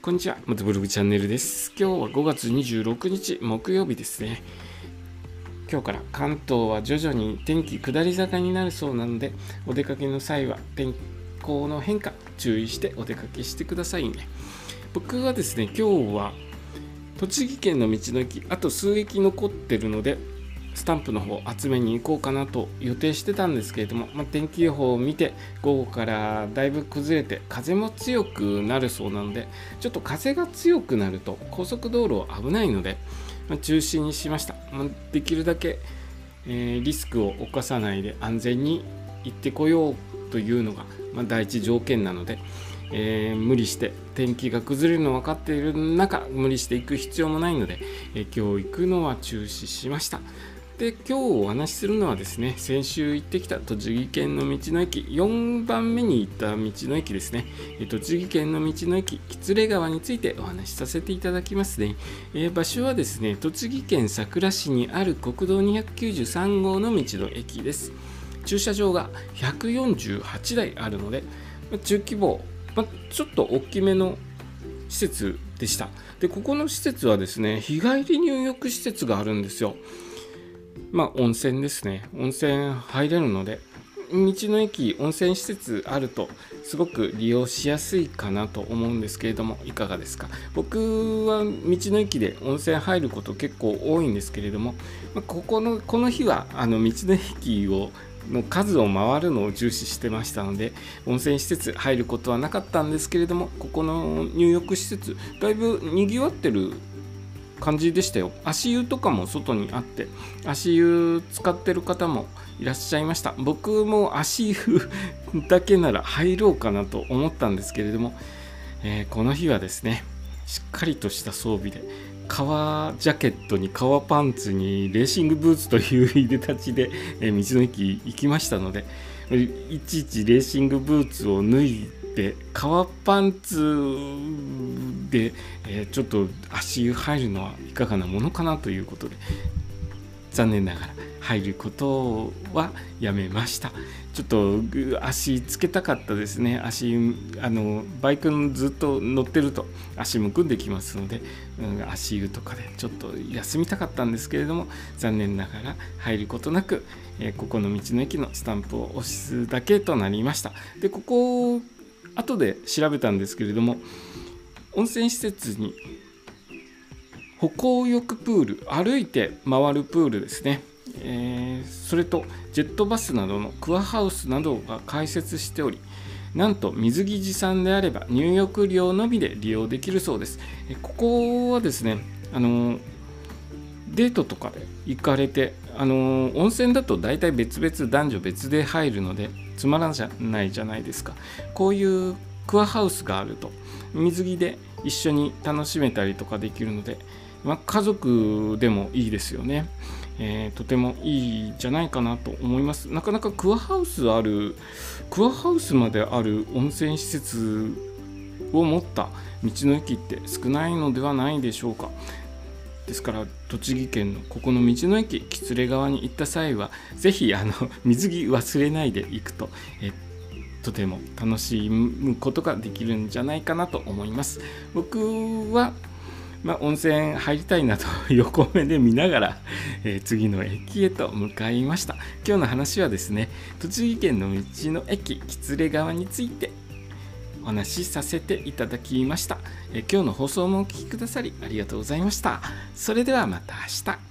こんにちは、元ブログチャンネルです。今日は5月26日木曜日ですね。今日から関東は徐々に天気下り坂になるそうなので、お出かけの際は天候の変化注意してお出かけしてくださいね。僕はですね、今日は栃木県の道の駅、あと数駅残ってるので、スタンプの方集めに行こうかなと予定してたんですけれども、まあ、天気予報を見て午後からだいぶ崩れて風も強くなるそうなのでちょっと風が強くなると高速道路は危ないので、まあ、中止にしました、まあ、できるだけ、えーリスクを冒さないで安全に行ってこようというのが、ま、第一条件なので、えー無理して天気が崩れるの分かっている中無理して行く必要もないので、えー今日行くのは中止しました。で今日お話しするのはですね先週行ってきた栃木県の道の駅4番目に行った道の駅ですね。栃木県の道の駅喜連川についてお話しさせていただきますね、えー場所はですね栃木県さくら市にある国道293号の道の駅です。駐車場が148台あるので中規模、まちょっと大きめの施設でした。でここの施設はですね日帰り入浴施設があるんですよ。まあ温泉ですね。温泉入れるので道の駅温泉施設あるとすごく利用しやすいかなと思うんですけれどもいかがですか？僕は道の駅で温泉入ること結構多いんですけれども、まあここのこの日はあの道の駅をの数を回るのを重視してましたので温泉施設入ることはなかったんですけれどもここの入浴施設だいぶにぎわってる感じでしたよ。足湯とかも外にあって足湯使ってる方もいらっしゃいました。僕も足湯だけなら入ろうかなと思ったんですけれども、えーこの日はですねしっかりとした装備で革ジャケットに革パンツにレーシングブーツといういでたちで、えー道の駅行きましたのでいちいちレーシングブーツを脱いで革パンツで、えーちょっと足湯入るのはいかがなものかなということで残念ながら入ることはやめました。ちょっと足つけたかったですね。足あのバイクのずっと乗ってると足むくんできますので、うん足湯とかでちょっと休みたかったんですけれども残念ながら入ることなく、えーここの道の駅のスタンプを押すだけとなりました。でここ後で調べたんですけれども温泉施設に歩行浴プール歩いて回るプールですね、えーそれとジェットバスなどのクアハウスなどが開設しておりなんと水着持参であれば入浴料のみで利用できるそうです。えここはですねあのデートとかで行かれて、あの温泉だと大体別々男女別で入るのでつまらないじゃないですか。こういうクアハウスがあると水着で一緒に楽しめたりとかできるので、まあ、家族でもいいですよね、えーとてもいいんじゃないかなと思います。なかなかクアハウスあるクアハウスまである温泉施設を持った道の駅って少ないのではないでしょうか。ですから栃木県のここの道の駅喜連川に行った際はぜひあの水着忘れないで行くとえとても楽しむことができるんじゃないかなと思います。僕は、まあ、温泉入りたいなと 横目で見ながら、えー次の駅へと向かいました今日の話はですね栃木県の道の駅喜連川についてお話しさせていただきました。えー今日の放送もお聴きくださりありがとうございました。それではまた明日。